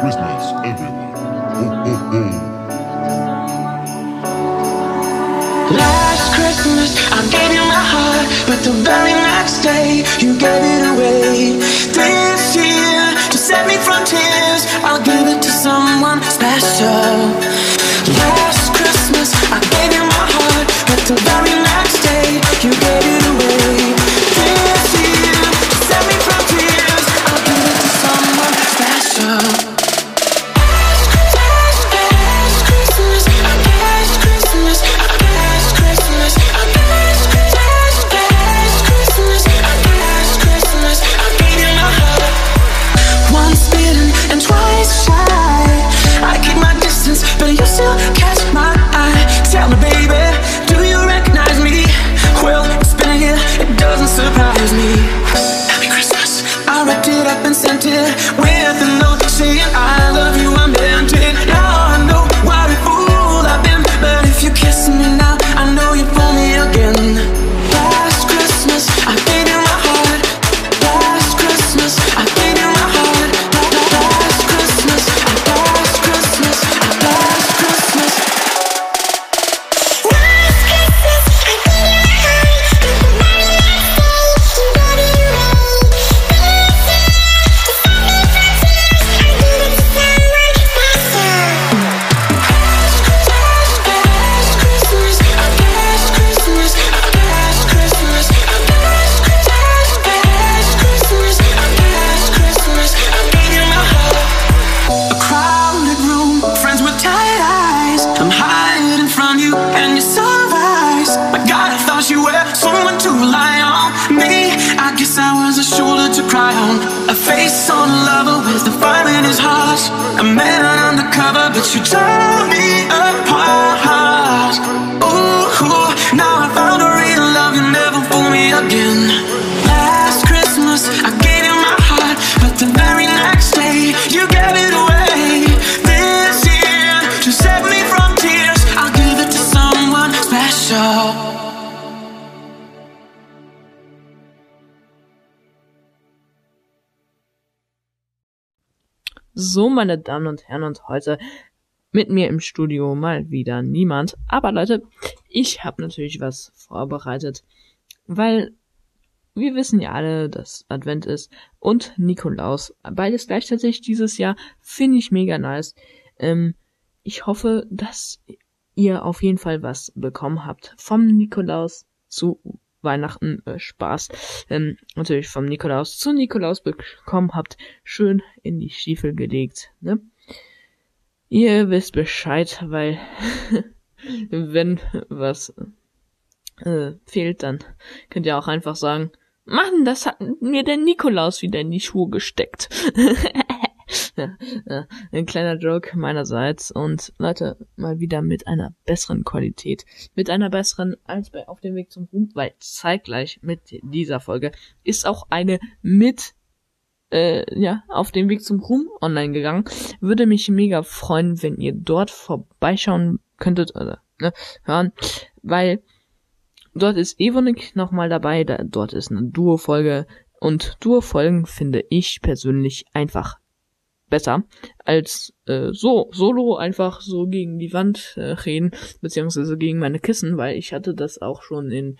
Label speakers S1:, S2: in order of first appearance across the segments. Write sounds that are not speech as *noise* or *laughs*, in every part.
S1: Christmas, everyone. Ho, ho, ho.
S2: Last Christmas, I gave you my heart, but the very next day, you gave it away.
S3: So, meine Damen und Herren, und heute mit mir im Studio mal wieder niemand. Aber Leute, ich habe natürlich was vorbereitet, weil wir wissen ja alle, dass Advent ist und Nikolaus. Beides gleichzeitig dieses Jahr finde ich mega nice. Ähm, ich hoffe, dass ihr auf jeden Fall was bekommen habt vom Nikolaus zu Weihnachten äh, Spaß. Ähm, natürlich vom Nikolaus zu Nikolaus bekommen habt, schön in die Stiefel gelegt. Ne? Ihr wisst Bescheid, weil *laughs* wenn was äh, fehlt, dann könnt ihr auch einfach sagen, Mann, das hat mir der Nikolaus wieder in die Schuhe gesteckt. *laughs* ja, *laughs* ein kleiner Joke meinerseits und Leute, mal wieder mit einer besseren Qualität. Mit einer besseren als bei Auf dem Weg zum Ruhm, weil zeitgleich mit dieser Folge ist auch eine mit äh, ja, auf dem Weg zum Ruhm online gegangen. Würde mich mega freuen, wenn ihr dort vorbeischauen könntet oder ne, hören, weil dort ist Evonik nochmal dabei, da, dort ist eine Duo-Folge und Duo-Folgen finde ich persönlich einfach besser als äh, so solo einfach so gegen die Wand äh, reden beziehungsweise gegen meine Kissen, weil ich hatte das auch schon in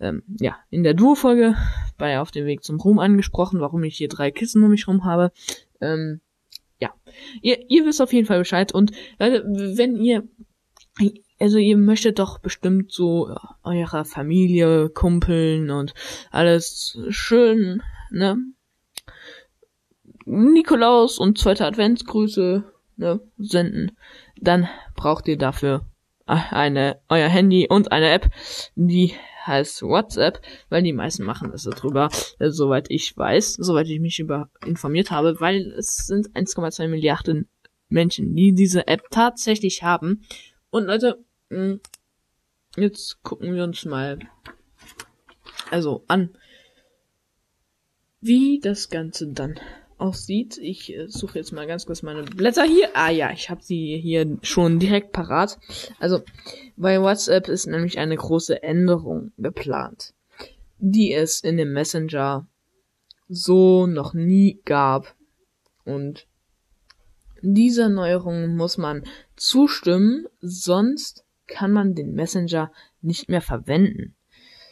S3: ähm, ja in der Duo-Folge bei auf dem Weg zum Ruhm angesprochen, warum ich hier drei Kissen um mich rum habe. Ähm, ja, ihr, ihr wisst auf jeden Fall Bescheid und Leute, wenn ihr also ihr möchtet doch bestimmt so äh, eurer Familie, Kumpeln und alles schön, ne? Nikolaus und zweite Adventsgrüße ne, senden, dann braucht ihr dafür eine euer Handy und eine App, die heißt WhatsApp, weil die meisten machen das darüber, äh, soweit ich weiß, soweit ich mich über informiert habe, weil es sind 1,2 Milliarden Menschen, die diese App tatsächlich haben. Und Leute, mh, jetzt gucken wir uns mal also an, wie das Ganze dann aussieht. Ich äh, suche jetzt mal ganz kurz meine Blätter hier. Ah ja, ich habe sie hier schon direkt parat. Also bei WhatsApp ist nämlich eine große Änderung geplant, die es in dem Messenger so noch nie gab. Und Dieser Neuerung muss man zustimmen, sonst kann man den Messenger nicht mehr verwenden.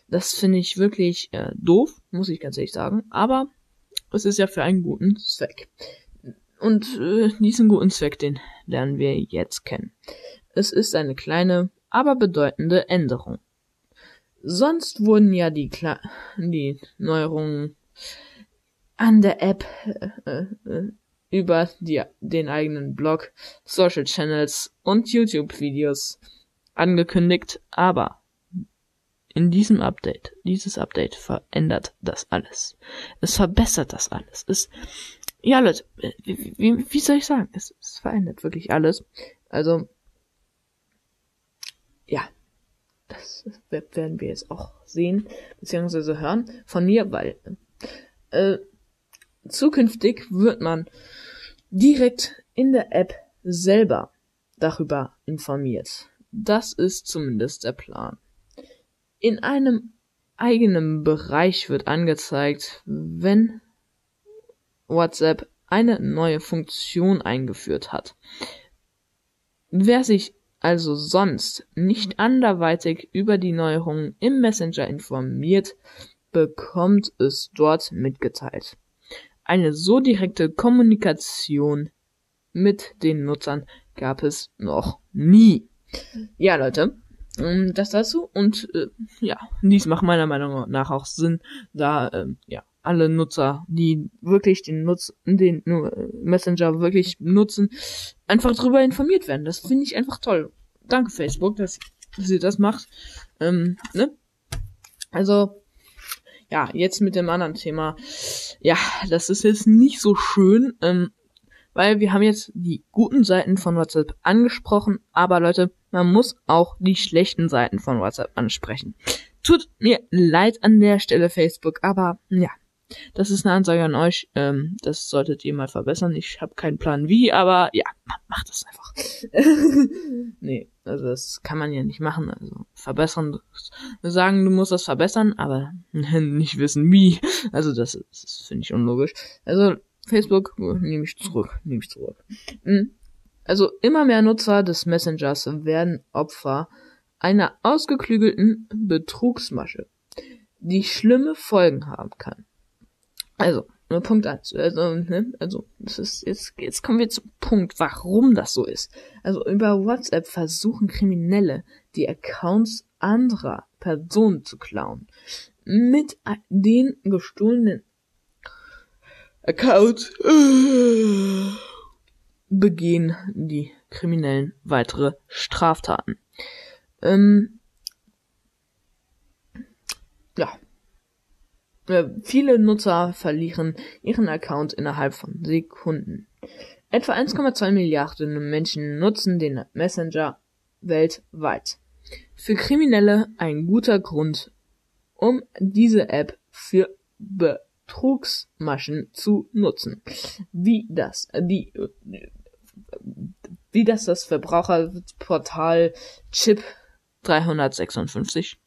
S3: Das finde ich wirklich äh, doof, muss ich ganz ehrlich sagen, aber es ist ja für einen guten Zweck. Und äh, diesen guten Zweck, den lernen wir jetzt kennen. Es ist eine kleine, aber bedeutende Änderung. Sonst wurden ja die, Kle die Neuerungen an der App äh, äh, über die, den eigenen Blog, Social Channels und YouTube-Videos angekündigt, aber in diesem Update, dieses Update verändert das alles. Es verbessert das alles. Es, ja, Leute, wie, wie, soll ich sagen? Es, es verändert wirklich alles. Also, ja, das werden wir jetzt auch sehen, beziehungsweise hören von mir, weil äh, zukünftig wird man direkt in der App selber darüber informiert. Das ist zumindest der Plan. In einem eigenen Bereich wird angezeigt, wenn WhatsApp eine neue Funktion eingeführt hat. Wer sich also sonst nicht anderweitig über die Neuerungen im Messenger informiert, bekommt es dort mitgeteilt. Eine so direkte Kommunikation mit den Nutzern gab es noch nie. Ja, Leute, ähm, das dazu und äh, ja, dies macht meiner Meinung nach auch Sinn, da ähm, ja alle Nutzer, die wirklich den Nutz den äh, Messenger wirklich nutzen, einfach darüber informiert werden. Das finde ich einfach toll. Danke Facebook, dass, dass ihr das macht. Ähm, ne? Also ja, jetzt mit dem anderen Thema. Ja, das ist jetzt nicht so schön, ähm, weil wir haben jetzt die guten Seiten von WhatsApp angesprochen, aber Leute, man muss auch die schlechten Seiten von WhatsApp ansprechen. Tut mir leid an der Stelle Facebook, aber ja, das ist eine Ansage an euch. Ähm, das solltet ihr mal verbessern. Ich habe keinen Plan wie, aber ja, macht das einfach. *laughs* nee, also das kann man ja nicht machen. Also verbessern, wir sagen, du musst das verbessern, aber *laughs* nicht wissen wie. Also das, das finde ich unlogisch. Also Facebook nehme ich zurück, nehme ich zurück. Hm. Also immer mehr Nutzer des Messengers werden Opfer einer ausgeklügelten Betrugsmasche, die schlimme Folgen haben kann. Also, nur Punkt eins. Also, ne, also, das ist, jetzt, jetzt kommen wir zum Punkt, warum das so ist. Also, über WhatsApp versuchen Kriminelle, die Accounts anderer Personen zu klauen. Mit den gestohlenen Accounts äh, begehen die Kriminellen weitere Straftaten. Ähm, ja, äh, viele Nutzer verlieren ihren Account innerhalb von Sekunden. Etwa 1,2 Milliarden Menschen nutzen den Messenger weltweit. Für Kriminelle ein guter Grund, um diese App für Betrugsmaschen zu nutzen. Wie das, die, wie das das Verbraucherportal Chip 356,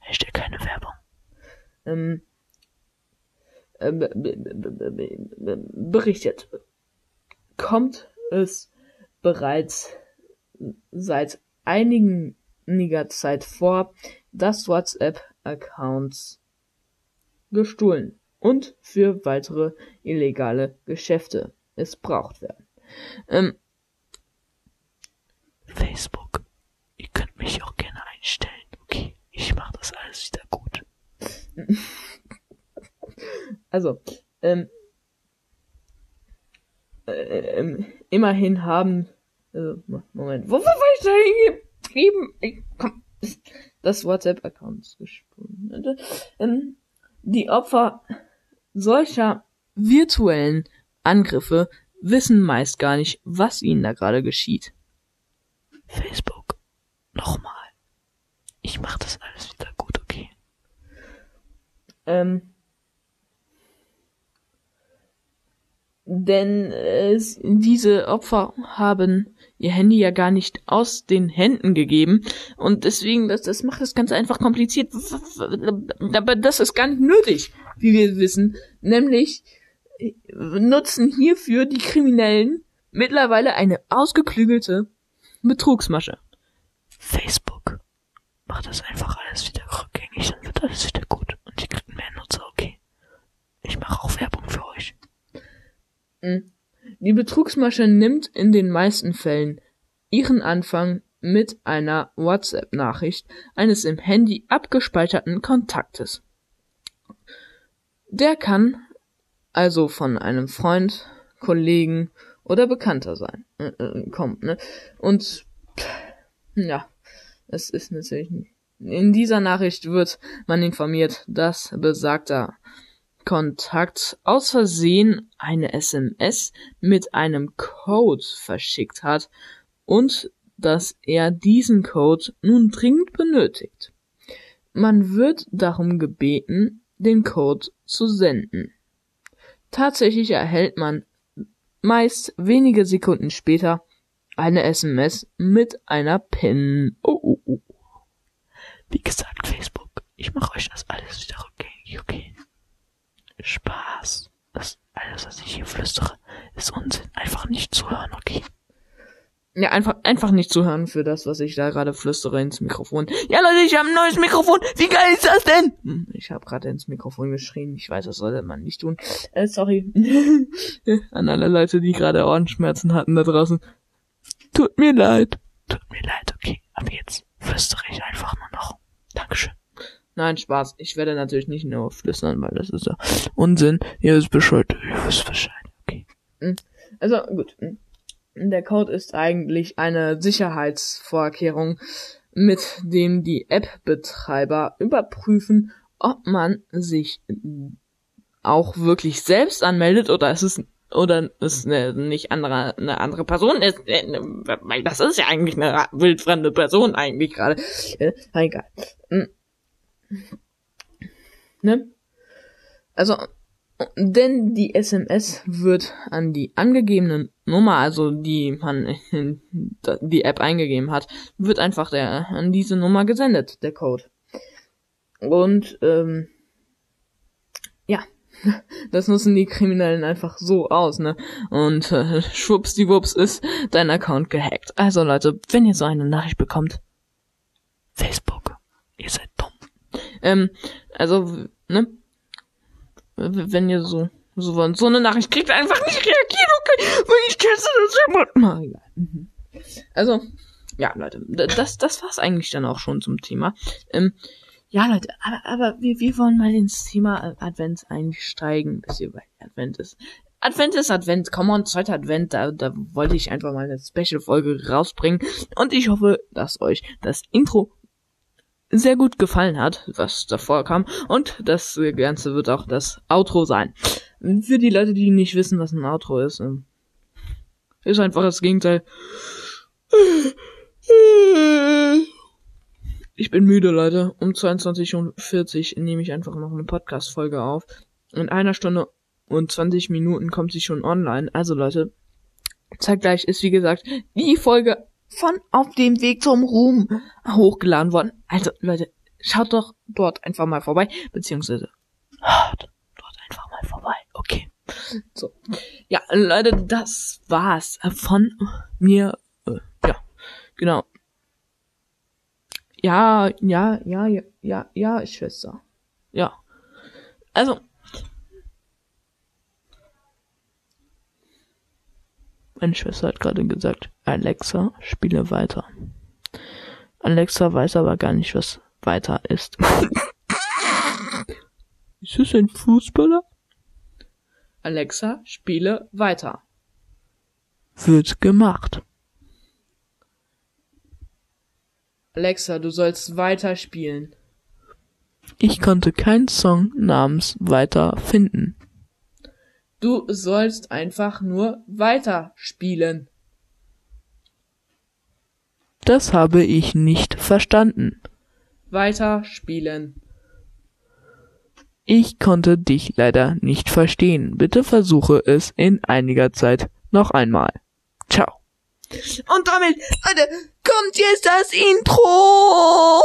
S3: Hashtag keine Werbung, ähm, berichtet, kommt es bereits seit einiger Zeit vor, dass WhatsApp-Accounts gestohlen und für weitere illegale Geschäfte missbraucht werden. Ähm, Facebook, ihr könnt mich auch gerne einstellen, okay? Ich mache das alles wieder gut. *laughs* Also, ähm, äh, ähm, immerhin haben, also, Moment, wo, wo war ich da hingegeben? Ich, komm, das WhatsApp-Accounts gestohlen. Ähm, die Opfer solcher virtuellen Angriffe wissen meist gar nicht, was ihnen da gerade geschieht. Facebook. Nochmal. Ich mach das alles wieder gut, okay? Ähm, denn äh, diese Opfer haben ihr Handy ja gar nicht aus den Händen gegeben und deswegen das das macht das ganz einfach kompliziert aber das ist gar nicht nötig wie wir wissen nämlich äh, nutzen hierfür die Kriminellen mittlerweile eine ausgeklügelte Betrugsmasche. Facebook macht das einfach alles wieder rückgängig, dann wird alles wieder gut und ihr kriegt mehr Nutzer, okay. Ich mache auch Werbung für euch. Mhm. Die Betrugsmasche nimmt in den meisten Fällen ihren Anfang mit einer WhatsApp-Nachricht eines im Handy abgespeicherten Kontaktes. Der kann also von einem Freund, Kollegen oder Bekannter sein, äh, äh, kommen, ne? Und ja, es ist natürlich. In dieser Nachricht wird man informiert, dass besagter Kontakt aus Versehen eine SMS mit einem Code verschickt hat und dass er diesen Code nun dringend benötigt. Man wird darum gebeten, den Code zu senden. Tatsächlich erhält man meist wenige Sekunden später eine SMS mit einer PIN. Oh, oh, oh. Wie gesagt, Facebook, ich mache euch das alles wieder rückgängig, okay? Spaß. Das alles, was ich hier flüstere, ist Unsinn. Einfach nicht zuhören, okay? Ja, einfach, einfach nicht zuhören für das, was ich da gerade flüstere ins Mikrofon. Ja, Leute, ich habe ein neues Mikrofon. Wie geil ist das denn? Hm, Ich habe gerade ins Mikrofon geschrien. Ich weiß, das sollte man nicht tun. Äh, sorry. *laughs* An alle Leute, die gerade Ohrenschmerzen hatten da draußen. Tut mir leid. Tut mir leid, okay. Ab jetzt flüstere ich einfach nur noch. Dankeschön. Nein, Spaß. Ich werde natürlich nicht nur flüstern, weil das ist ja Unsinn. Ihr wisst Bescheid. Ihr wisst Bescheid. Okay. Hm. Also, gut. Der Code ist eigentlich eine Sicherheitsvorkehrung, mit dem die App-Betreiber überprüfen, ob man sich auch wirklich selbst anmeldet oder es ist oder es eine, nicht andere eine andere Person ist, weil das ist ja eigentlich eine wildfremde Person eigentlich gerade. Äh, egal. Hm. Ne? Also denn die SMS wird an die angegebene Nummer, also die man in die App eingegeben hat, wird einfach der an diese Nummer gesendet, der Code. Und ähm, ja, *laughs* das nutzen die Kriminellen einfach so aus, ne? Und äh, schwuppsdiwupps ist dein Account gehackt. Also Leute, wenn ihr so eine Nachricht bekommt, Facebook, ihr seid dumm. Ähm, also, ne? Wenn ihr so so, so eine Nachricht kriegt, einfach nicht reagieren, okay? Weil ich kenne das immer. Na, egal. Mhm. Also, ja, Leute, das, das war's eigentlich dann auch schon zum Thema. Ähm, ja, Leute, aber, aber wir, wir wollen mal ins Thema Advent einsteigen, bis ihr bei Advent ist. Advent ist Advent, come on, zweiter Advent, da, da wollte ich einfach mal eine Special-Folge rausbringen. Und ich hoffe, dass euch das Intro sehr gut gefallen hat, was davor kam. Und das Ganze wird auch das Outro sein. Für die Leute, die nicht wissen, was ein Outro ist, ähm, ist einfach das Gegenteil. Ich bin müde, Leute. Um 22.40 Uhr nehme ich einfach noch eine Podcast-Folge auf. In einer Stunde und 20 Minuten kommt sie schon online. Also, Leute, zeitgleich ist, wie gesagt, die Folge von Auf dem Weg zum Ruhm hochgeladen worden. Also, Leute, schaut doch dort einfach mal vorbei, beziehungsweise dort einfach mal vorbei. Okay. So. Ja, Leute, das war's von mir. Äh, ja, genau. Ja, ja, ja, ja, ja, ja, Schwester. Ja. Also, Meine Schwester hat gerade gesagt, Alexa, spiele weiter. Alexa weiß aber gar nicht, was weiter ist. *laughs* ist es ein Fußballer? Alexa, spiele weiter. Wird gemacht. Alexa, du sollst weiter spielen. Ich konnte keinen Song namens weiter finden. Du sollst einfach nur weiter spielen. Das habe ich nicht verstanden. Weiter spielen. Ich konnte dich leider nicht verstehen. Bitte versuche es in einiger Zeit noch einmal. Ciao. Und damit, Leute, kommt jetzt das Intro.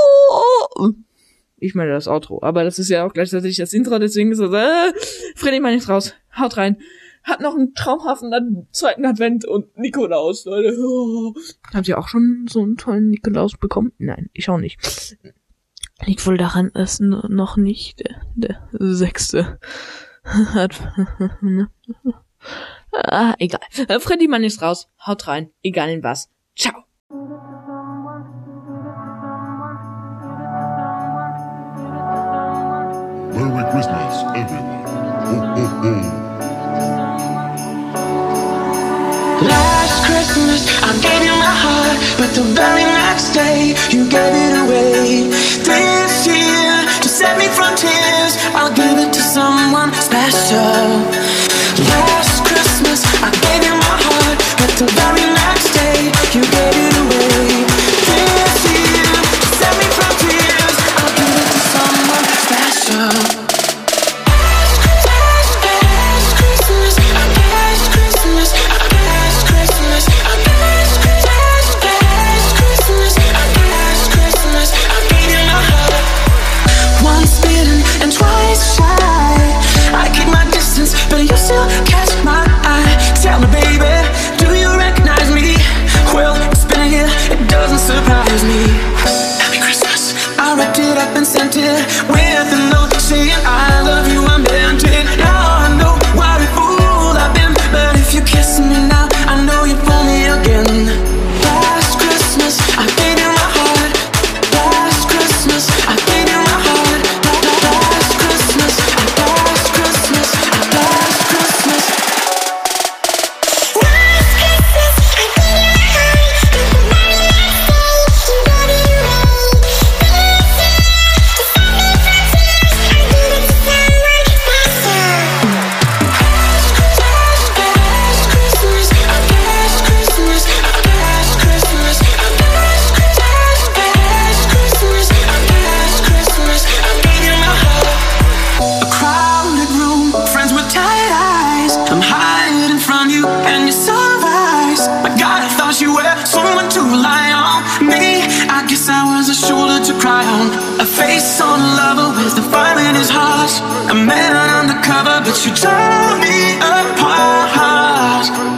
S3: Ich meine das Outro, aber das ist ja auch gleichzeitig das Intro, deswegen ist das, äh, Freddy mal nicht raus. Haut rein. Hat noch einen traumhaften zweiten Advent und Nikolaus, Leute. Oh. Habt ihr auch schon so einen tollen Nikolaus bekommen? Nein, ich auch nicht. Liegt wohl daran, dass noch nicht der, der sechste hat. *laughs* ah, egal. Freddy Mann ist raus. Haut rein. Egal in was. Ciao.
S1: Merry Christmas, everyone. Ho, ho, ho.
S2: Last Christmas, I gave you my heart, but the very next day, you gave it away. This year, to set me from tears. a shoulder to cry on, a face on a lover with the fire in his heart. A man undercover, but you tore me apart.